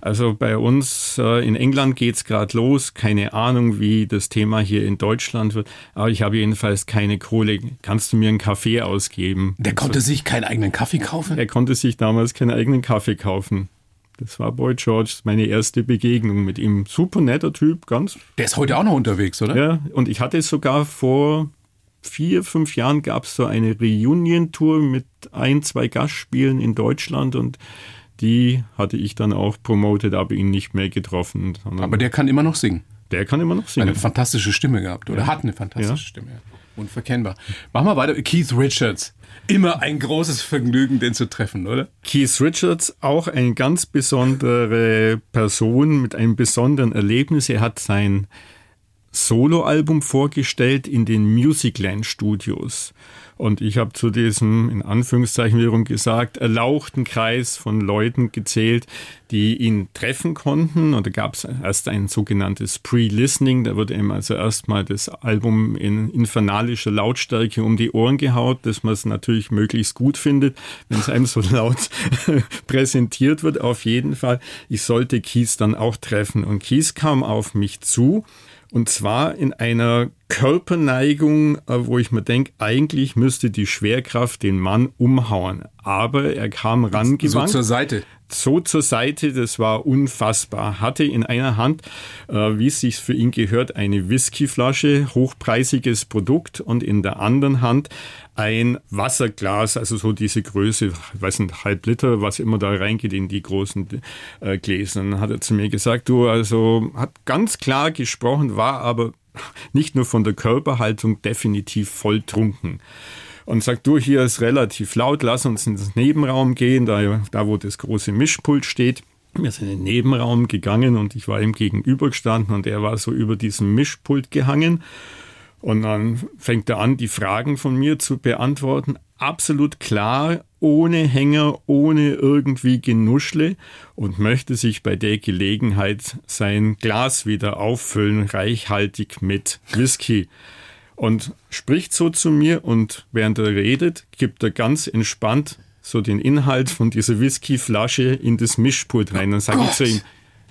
also bei uns äh, in England geht's gerade los. Keine Ahnung, wie das Thema hier in Deutschland wird. Aber ich habe jedenfalls keine Kohle. Kannst du mir einen Kaffee ausgeben? Der konnte sich keinen eigenen Kaffee kaufen? Er konnte sich damals keinen eigenen Kaffee kaufen. Das war Boy George, meine erste Begegnung mit ihm. Super netter Typ, ganz. Der ist heute auch noch unterwegs, oder? Ja, und ich hatte sogar vor vier, fünf Jahren gab es so eine Reunion-Tour mit ein, zwei Gastspielen in Deutschland und die hatte ich dann auch promotet, aber ihn nicht mehr getroffen. Aber der kann immer noch singen. der kann immer noch singen. Eine fantastische Stimme gehabt oder hat eine fantastische Ja. Stimme. Unverkennbar. Machen wir weiter. Keith Richards. Immer ein großes Vergnügen, den zu treffen, oder? Keith Richards, auch eine ganz besondere Person mit einem besonderen Erlebnis. Er hat sein Soloalbum vorgestellt in den Musicland Studios. Und ich habe zu diesem, in Anführungszeichen wiederum gesagt, erlauchten Kreis von Leuten gezählt, die ihn treffen konnten. Und da gab es erst ein sogenanntes Pre-Listening. Da wurde ihm also erstmal das Album in infernalischer Lautstärke um die Ohren gehaut, dass man es natürlich möglichst gut findet, wenn es einem so laut präsentiert wird. Auf jeden Fall. Ich sollte Kies dann auch treffen. Und Kies kam auf mich zu. Und zwar in einer Körperneigung, äh, wo ich mir denke, eigentlich müsste die Schwerkraft den Mann umhauen. Aber er kam So rangewandt zur Seite. so zur Seite, das war unfassbar. Hatte in einer Hand, äh, wie es sich für ihn gehört, eine Whiskyflasche, hochpreisiges Produkt und in der anderen Hand ein Wasserglas, also so diese Größe, ich weiß nicht, halb Liter, was immer da reingeht in die großen äh, Gläser. Dann hat er zu mir gesagt, du, also hat ganz klar gesprochen, war aber nicht nur von der Körperhaltung definitiv voll trunken und sagt, du, hier ist relativ laut, lass uns in den Nebenraum gehen, da, da wo das große Mischpult steht. Wir sind in den Nebenraum gegangen und ich war ihm gegenüber gestanden und er war so über diesem Mischpult gehangen. Und dann fängt er an, die Fragen von mir zu beantworten. Absolut klar, ohne Hänger, ohne irgendwie Genuschle und möchte sich bei der Gelegenheit sein Glas wieder auffüllen, reichhaltig mit Whisky. Und spricht so zu mir und während er redet, gibt er ganz entspannt so den Inhalt von dieser Whiskyflasche in das Mischpult rein. Dann sage ich zu ihm,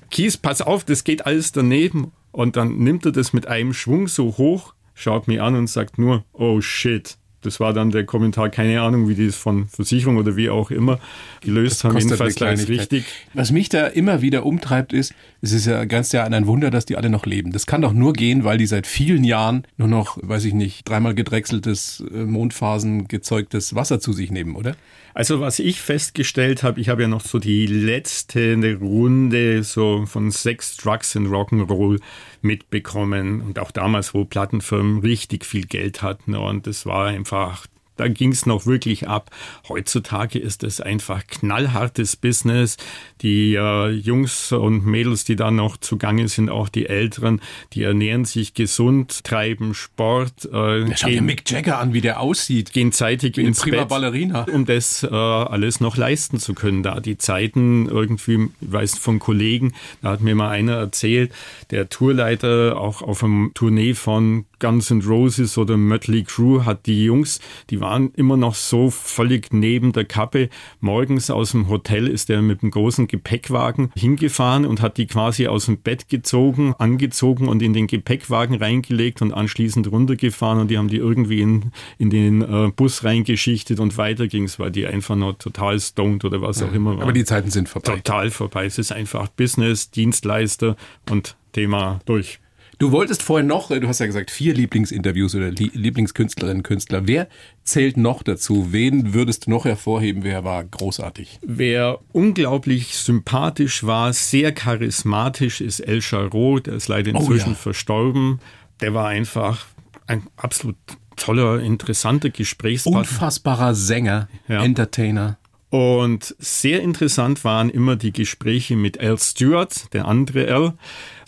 Kies, pass auf, das geht alles daneben. Und dann nimmt er das mit einem Schwung so hoch, schaut mich an und sagt nur, oh shit. Das war dann der Kommentar, keine Ahnung, wie die es von Versicherung oder wie auch immer gelöst haben. Jedenfalls ganz richtig. Was mich da immer wieder umtreibt, ist, es ist ja ganz ja ein Wunder, dass die alle noch leben. Das kann doch nur gehen, weil die seit vielen Jahren nur noch, weiß ich nicht, dreimal gedrechseltes, äh, Mondphasen gezeugtes Wasser zu sich nehmen, oder? Also was ich festgestellt habe, ich habe ja noch so die letzte Runde so von Sex, Drugs and Rock'n'Roll mitbekommen. Und auch damals, wo Plattenfirmen richtig viel Geld hatten. Und das war einfach da ging es noch wirklich ab. Heutzutage ist es einfach knallhartes Business. Die äh, Jungs und Mädels, die da noch zugange sind, auch die Älteren, die ernähren sich gesund, treiben Sport. Äh, ja, schau dir Mick Jagger an, wie der aussieht. Gehen zeitig wie ins Prima Bett, Ballerina. um das äh, alles noch leisten zu können. Da die Zeiten irgendwie, ich weiß von Kollegen, da hat mir mal einer erzählt, der Tourleiter auch auf einem Tournee von Guns N' Roses oder Mötley Crue hat die Jungs, die waren immer noch so völlig neben der Kappe. Morgens aus dem Hotel ist er mit einem großen Gepäckwagen hingefahren und hat die quasi aus dem Bett gezogen, angezogen und in den Gepäckwagen reingelegt und anschließend runtergefahren und die haben die irgendwie in, in den äh, Bus reingeschichtet und weiter ging es, weil die einfach noch total stoned oder was auch immer waren. Aber die Zeiten sind vorbei. Total vorbei. Es ist einfach Business, Dienstleister und Thema durch. Du wolltest vorhin noch, du hast ja gesagt, vier Lieblingsinterviews oder Lieblingskünstlerinnen Künstler. Wer zählt noch dazu? Wen würdest du noch hervorheben? Wer war großartig? Wer unglaublich sympathisch war, sehr charismatisch, ist El Charo, der ist leider inzwischen oh, ja. verstorben. Der war einfach ein absolut toller, interessanter Gesprächspartner. Unfassbarer Sänger, ja. Entertainer. Und sehr interessant waren immer die Gespräche mit Al Stewart, der andere Al.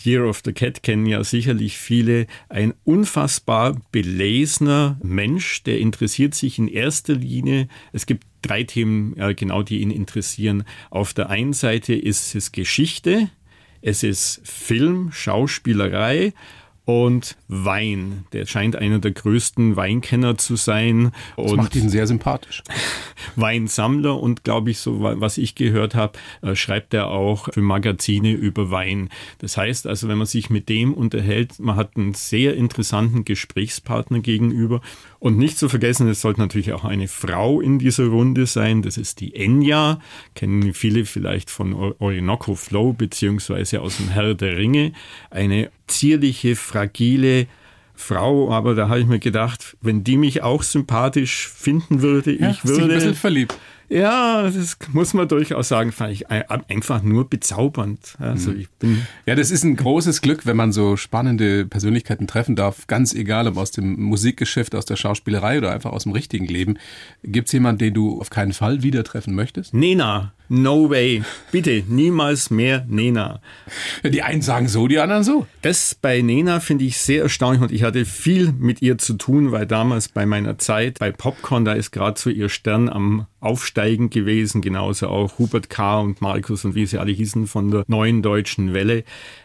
Year of the Cat kennen ja sicherlich viele. Ein unfassbar belesener Mensch, der interessiert sich in erster Linie. Es gibt drei Themen, äh, genau, die ihn interessieren. Auf der einen Seite ist es Geschichte, es ist Film, Schauspielerei und Wein. Der scheint einer der größten Weinkenner zu sein. Das und macht ihn sehr sympathisch. Weinsammler und glaube ich, so was ich gehört habe, äh, schreibt er auch für Magazine über Wein. Das heißt also, wenn man sich mit dem unterhält, man hat einen sehr interessanten Gesprächspartner gegenüber. Und nicht zu vergessen, es sollte natürlich auch eine Frau in dieser Runde sein. Das ist die Enya. Kennen viele vielleicht von Orinoco Flow beziehungsweise aus dem Herr der Ringe. Eine zierliche, fragile Frau, aber da habe ich mir gedacht, wenn die mich auch sympathisch finden würde, ja, ich würde. Ein bisschen verliebt. Ja, das muss man durchaus sagen, fand ich einfach nur bezaubernd. Also mhm. ich bin ja, das ist ein großes Glück, wenn man so spannende Persönlichkeiten treffen darf, ganz egal, ob aus dem Musikgeschäft, aus der Schauspielerei oder einfach aus dem richtigen Leben. Gibt es jemanden, den du auf keinen Fall wieder treffen möchtest? Nena. No way. Bitte, niemals mehr Nena. Die einen sagen so, die anderen so. Das bei Nena finde ich sehr erstaunlich und ich hatte viel mit ihr zu tun, weil damals bei meiner Zeit bei Popcorn, da ist gerade so ihr Stern am Aufsteigen gewesen, genauso auch Hubert K. und Markus und wie sie alle hießen von der neuen deutschen Welle.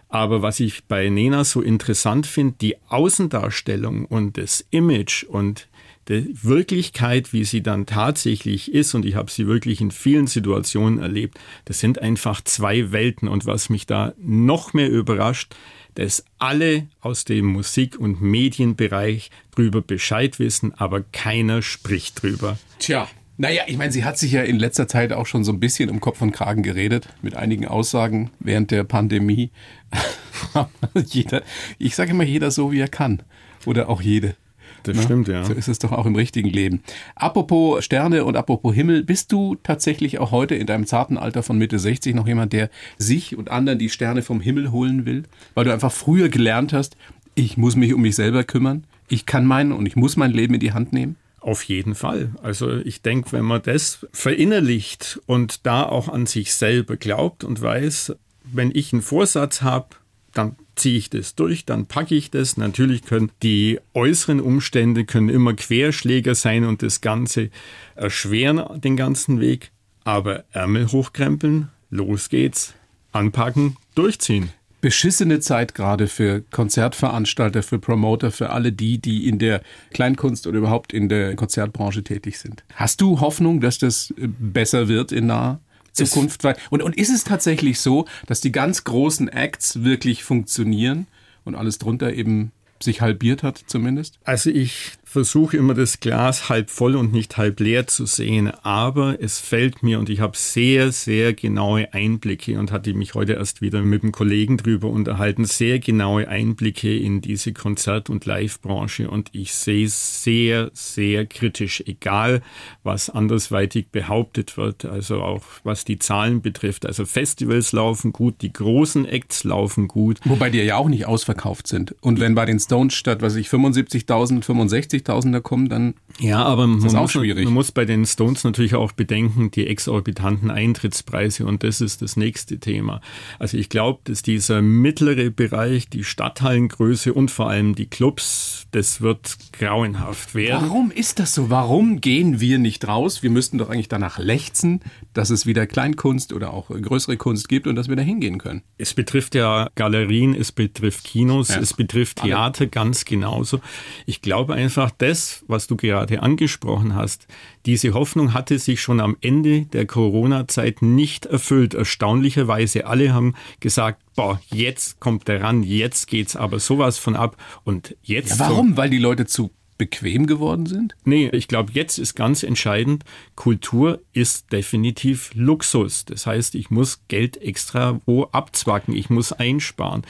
Aber was ich bei Nena so interessant finde, die Außendarstellung und das Image und die Wirklichkeit, wie sie dann tatsächlich ist, und ich habe sie wirklich in vielen Situationen erlebt, das sind einfach zwei Welten. Und was mich da noch mehr überrascht, dass alle aus dem Musik- und Medienbereich drüber Bescheid wissen, aber keiner spricht drüber. Tja. Naja, ich meine, sie hat sich ja in letzter Zeit auch schon so ein bisschen um Kopf und Kragen geredet, mit einigen Aussagen während der Pandemie. jeder, ich sage immer, jeder so, wie er kann. Oder auch jede. Das ne? stimmt, ja. So ist es doch auch im richtigen Leben. Apropos Sterne und apropos Himmel, bist du tatsächlich auch heute in deinem zarten Alter von Mitte 60 noch jemand, der sich und anderen die Sterne vom Himmel holen will? Weil du einfach früher gelernt hast, ich muss mich um mich selber kümmern, ich kann meinen und ich muss mein Leben in die Hand nehmen? Auf jeden Fall. Also ich denke, wenn man das verinnerlicht und da auch an sich selber glaubt und weiß, wenn ich einen Vorsatz habe, dann ziehe ich das durch, dann packe ich das. Natürlich können die äußeren Umstände können immer Querschläger sein und das Ganze erschweren den ganzen Weg. Aber Ärmel hochkrempeln, los geht's, anpacken, durchziehen beschissene Zeit gerade für Konzertveranstalter, für Promoter, für alle die, die in der Kleinkunst oder überhaupt in der Konzertbranche tätig sind. Hast du Hoffnung, dass das besser wird in naher Zukunft? Und, und ist es tatsächlich so, dass die ganz großen Acts wirklich funktionieren und alles drunter eben sich halbiert hat zumindest? Also ich versuche immer das Glas halb voll und nicht halb leer zu sehen, aber es fällt mir und ich habe sehr, sehr genaue Einblicke und hatte mich heute erst wieder mit einem Kollegen drüber unterhalten, sehr genaue Einblicke in diese Konzert- und Live-Branche und ich sehe sehr, sehr kritisch, egal was andersweitig behauptet wird, also auch was die Zahlen betrifft. Also Festivals laufen gut, die großen Acts laufen gut. Wobei die ja auch nicht ausverkauft sind. Und wenn bei den Stones statt, was ich, 75.000, 65 50.000er kommen, dann ja, aber man, ist muss, schwierig. man muss bei den Stones natürlich auch bedenken, die exorbitanten Eintrittspreise und das ist das nächste Thema. Also ich glaube, dass dieser mittlere Bereich, die Stadthallengröße und vor allem die Clubs, das wird grauenhaft werden. Warum ist das so? Warum gehen wir nicht raus? Wir müssten doch eigentlich danach lechzen, dass es wieder Kleinkunst oder auch größere Kunst gibt und dass wir da hingehen können. Es betrifft ja Galerien, es betrifft Kinos, ja. es betrifft Theater ganz genauso. Ich glaube einfach, das, was du gerade angesprochen hast, diese Hoffnung hatte sich schon am Ende der Corona-Zeit nicht erfüllt. Erstaunlicherweise alle haben gesagt, boah, jetzt kommt der ran, jetzt geht's aber sowas von ab und jetzt. Ja, warum? Weil die Leute zu bequem geworden sind? Nee, ich glaube, jetzt ist ganz entscheidend, Kultur ist definitiv Luxus. Das heißt, ich muss Geld extra wo abzwacken, ich muss einsparen.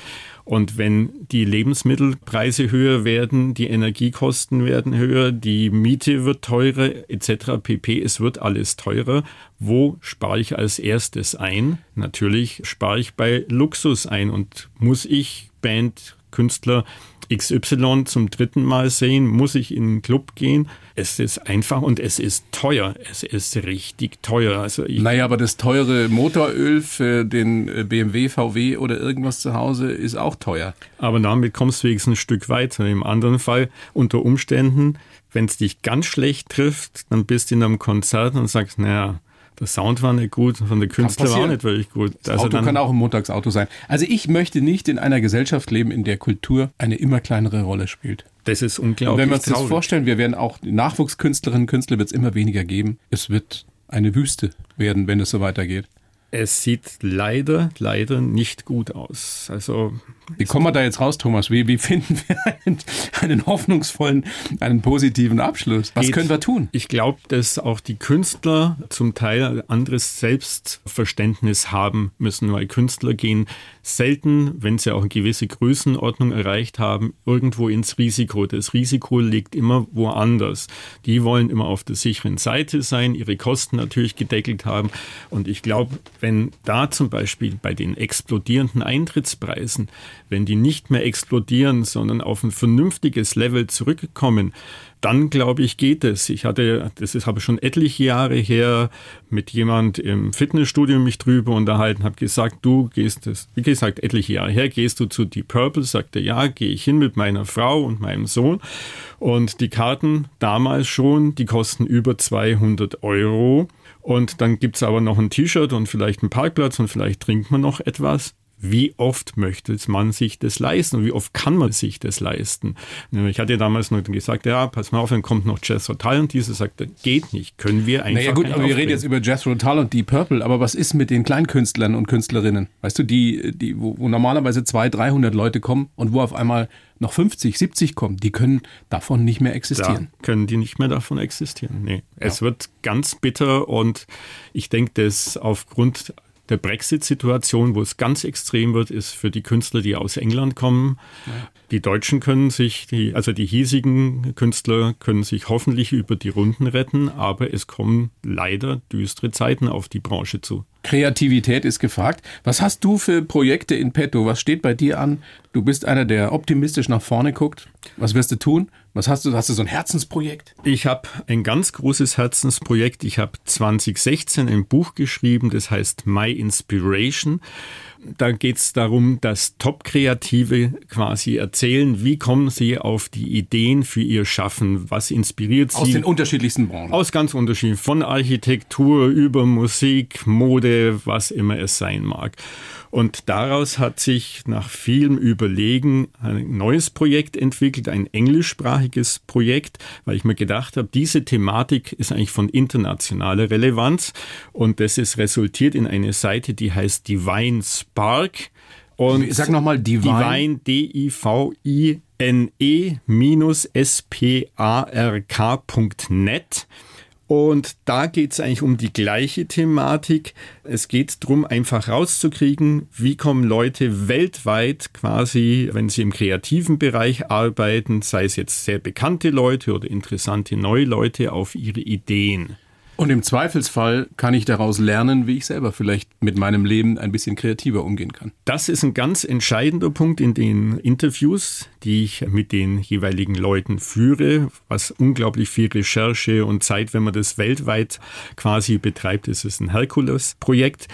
Und wenn die Lebensmittelpreise höher werden, die Energiekosten werden höher, die Miete wird teurer etc. pp, es wird alles teurer. Wo spare ich als erstes ein? Natürlich spare ich bei Luxus ein und muss ich Band, Künstler XY zum dritten Mal sehen, muss ich in einen Club gehen. Es ist einfach und es ist teuer. Es ist richtig teuer. Also naja, aber das teure Motoröl für den BMW, VW oder irgendwas zu Hause ist auch teuer. Aber damit kommst du wenigstens ein Stück weiter. Im anderen Fall unter Umständen, wenn es dich ganz schlecht trifft, dann bist du in einem Konzert und sagst, naja, der Sound war nicht gut, von der Künstler war auch nicht wirklich gut. Das also Auto kann auch ein Montagsauto sein. Also ich möchte nicht in einer Gesellschaft leben, in der Kultur eine immer kleinere Rolle spielt. Das ist unglaublich. Und wenn wir uns traurig. das vorstellen, wir werden auch Nachwuchskünstlerinnen und Künstler wird es immer weniger geben. Es wird eine Wüste werden, wenn es so weitergeht. Es sieht leider, leider nicht gut aus. Also wie kommen wir da jetzt raus, Thomas? Wie, wie finden wir einen, einen hoffnungsvollen, einen positiven Abschluss? Was Geht. können wir tun? Ich glaube, dass auch die Künstler zum Teil ein anderes Selbstverständnis haben müssen, weil Künstler gehen selten, wenn sie auch eine gewisse Größenordnung erreicht haben, irgendwo ins Risiko. Das Risiko liegt immer woanders. Die wollen immer auf der sicheren Seite sein, ihre Kosten natürlich gedeckelt haben. Und ich glaube, wenn da zum Beispiel bei den explodierenden Eintrittspreisen, wenn die nicht mehr explodieren, sondern auf ein vernünftiges Level zurückkommen, dann glaube ich, geht es. Ich hatte, das ist aber schon etliche Jahre her, mit jemand im Fitnessstudio mich drüber unterhalten, habe gesagt, du gehst das, wie gesagt, etliche Jahre her, gehst du zu Deep Purple? Sagte, ja, gehe ich hin mit meiner Frau und meinem Sohn. Und die Karten damals schon, die kosten über 200 Euro. Und dann gibt's aber noch ein T-Shirt und vielleicht einen Parkplatz und vielleicht trinkt man noch etwas. Wie oft möchte man sich das leisten und wie oft kann man sich das leisten? Ich hatte damals noch gesagt, ja, pass mal auf, dann kommt noch Jethro Tull und diese sagt, geht nicht, können wir einfach Naja gut, aber wir reden jetzt über Jethro Tull und Deep Purple, aber was ist mit den Kleinkünstlern und Künstlerinnen? Weißt du, die, die wo, wo normalerweise 200, 300 Leute kommen und wo auf einmal noch 50, 70 kommen, die können davon nicht mehr existieren. Da können die nicht mehr davon existieren. Nee. Ja. Es wird ganz bitter und ich denke, dass aufgrund der Brexit-Situation, wo es ganz extrem wird, ist für die Künstler, die aus England kommen. Ja. Die Deutschen können sich, die, also die hiesigen Künstler können sich hoffentlich über die Runden retten, aber es kommen leider düstere Zeiten auf die Branche zu. Kreativität ist gefragt. Was hast du für Projekte in petto? Was steht bei dir an? Du bist einer, der optimistisch nach vorne guckt. Was wirst du tun? Was hast du? Hast du so ein Herzensprojekt? Ich habe ein ganz großes Herzensprojekt. Ich habe 2016 ein Buch geschrieben, das heißt My Inspiration. Da geht es darum, dass Top-Kreative quasi erzählen, wie kommen sie auf die Ideen für ihr Schaffen, was inspiriert sie. Aus den unterschiedlichsten Branchen. Aus ganz unterschiedlichen, von Architektur über Musik, Mode, was immer es sein mag. Und daraus hat sich nach vielem Überlegen ein neues Projekt entwickelt, ein englischsprachiges Projekt, weil ich mir gedacht habe, diese Thematik ist eigentlich von internationaler Relevanz und das ist resultiert in eine Seite, die heißt Divine Spark. Und Sag nochmal Divine. Divine, D-I-V-I-N-E-S-P-A-R-K.net. Und da geht es eigentlich um die gleiche Thematik. Es geht darum, einfach rauszukriegen, wie kommen Leute weltweit quasi, wenn sie im kreativen Bereich arbeiten, sei es jetzt sehr bekannte Leute oder interessante neue Leute, auf ihre Ideen. Und im Zweifelsfall kann ich daraus lernen, wie ich selber vielleicht mit meinem Leben ein bisschen kreativer umgehen kann. Das ist ein ganz entscheidender Punkt in den Interviews, die ich mit den jeweiligen Leuten führe, was unglaublich viel Recherche und Zeit, wenn man das weltweit quasi betreibt, ist es ein Herkules-Projekt.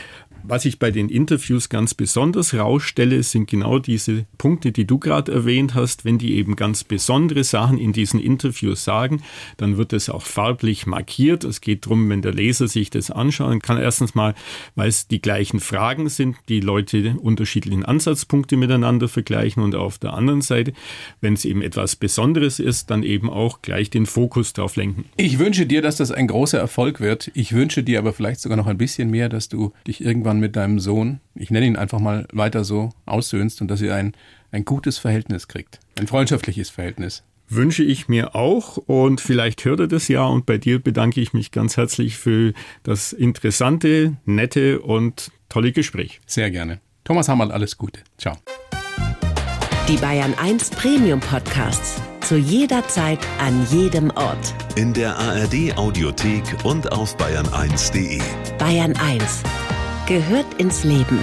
Was ich bei den Interviews ganz besonders rausstelle, sind genau diese Punkte, die du gerade erwähnt hast. Wenn die eben ganz besondere Sachen in diesen Interviews sagen, dann wird es auch farblich markiert. Es geht darum, wenn der Leser sich das anschauen kann, erstens mal, weil es die gleichen Fragen sind, die Leute unterschiedlichen Ansatzpunkte miteinander vergleichen und auf der anderen Seite, wenn es eben etwas Besonderes ist, dann eben auch gleich den Fokus darauf lenken. Ich wünsche dir, dass das ein großer Erfolg wird. Ich wünsche dir aber vielleicht sogar noch ein bisschen mehr, dass du dich irgendwann irgendwann mit deinem Sohn, ich nenne ihn einfach mal weiter so, aussöhnst und dass ihr ein, ein gutes Verhältnis kriegt. Ein freundschaftliches Verhältnis. Wünsche ich mir auch und vielleicht hört er das ja und bei dir bedanke ich mich ganz herzlich für das interessante, nette und tolle Gespräch. Sehr gerne. Thomas Hammerl, alles Gute. Ciao. Die Bayern 1 Premium Podcasts. Zu jeder Zeit, an jedem Ort. In der ARD Audiothek und auf bayern1.de. Bayern 1 gehört ins Leben.